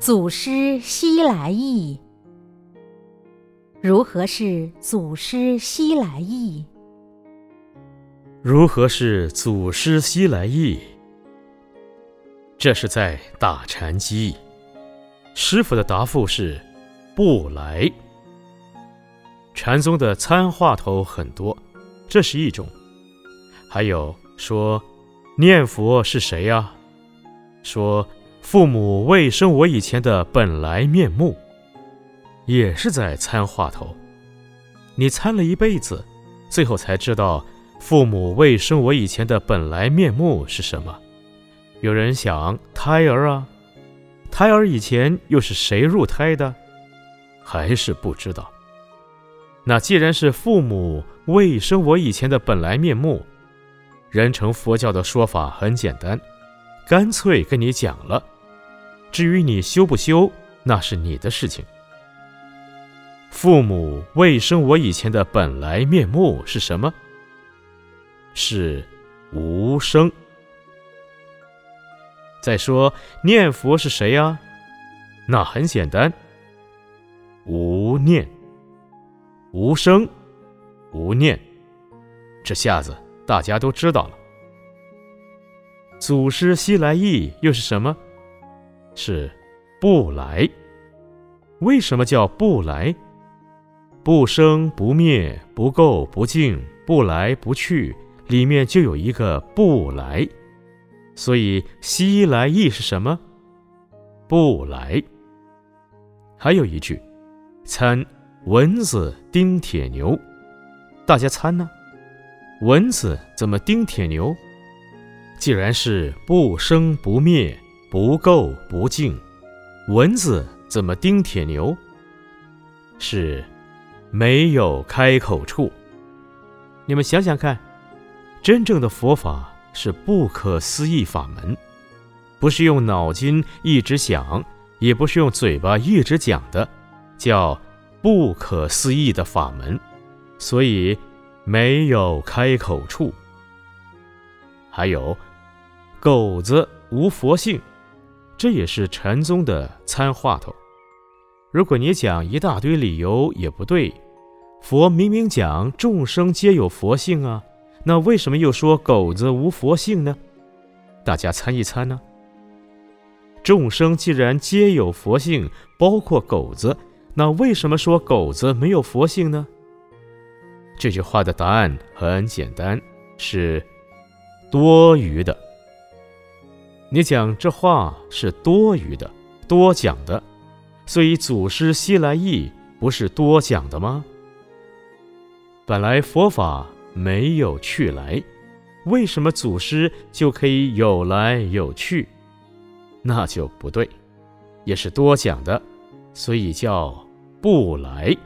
祖师西来意，如何是祖师西来意？如何是祖师西来意？这是在打禅机。师傅的答复是：不来。禅宗的参话头很多，这是一种；还有说念佛是谁呀？说。父母未生我以前的本来面目，也是在参话头。你参了一辈子，最后才知道父母未生我以前的本来面目是什么。有人想胎儿啊，胎儿以前又是谁入胎的？还是不知道。那既然是父母未生我以前的本来面目，人成佛教的说法很简单，干脆跟你讲了。至于你修不修，那是你的事情。父母未生我以前的本来面目是什么？是无生。再说念佛是谁呀？那很简单，无念、无生、无念，这下子大家都知道了。祖师西来意又是什么？是不来。为什么叫不来？不生不灭，不垢不净，不来不去，里面就有一个不来。所以西来意是什么？不来。还有一句，参蚊子叮铁牛，大家参呢？蚊子怎么叮铁牛？既然是不生不灭。不垢不净，蚊子怎么叮铁牛？是没有开口处。你们想想看，真正的佛法是不可思议法门，不是用脑筋一直想，也不是用嘴巴一直讲的，叫不可思议的法门。所以没有开口处。还有，狗子无佛性。这也是禅宗的参话头。如果你讲一大堆理由也不对，佛明明讲众生皆有佛性啊，那为什么又说狗子无佛性呢？大家参一参呢？众生既然皆有佛性，包括狗子，那为什么说狗子没有佛性呢？这句话的答案很简单，是多余的。你讲这话是多余的，多讲的，所以祖师西来意不是多讲的吗？本来佛法没有去来，为什么祖师就可以有来有去？那就不对，也是多讲的，所以叫不来。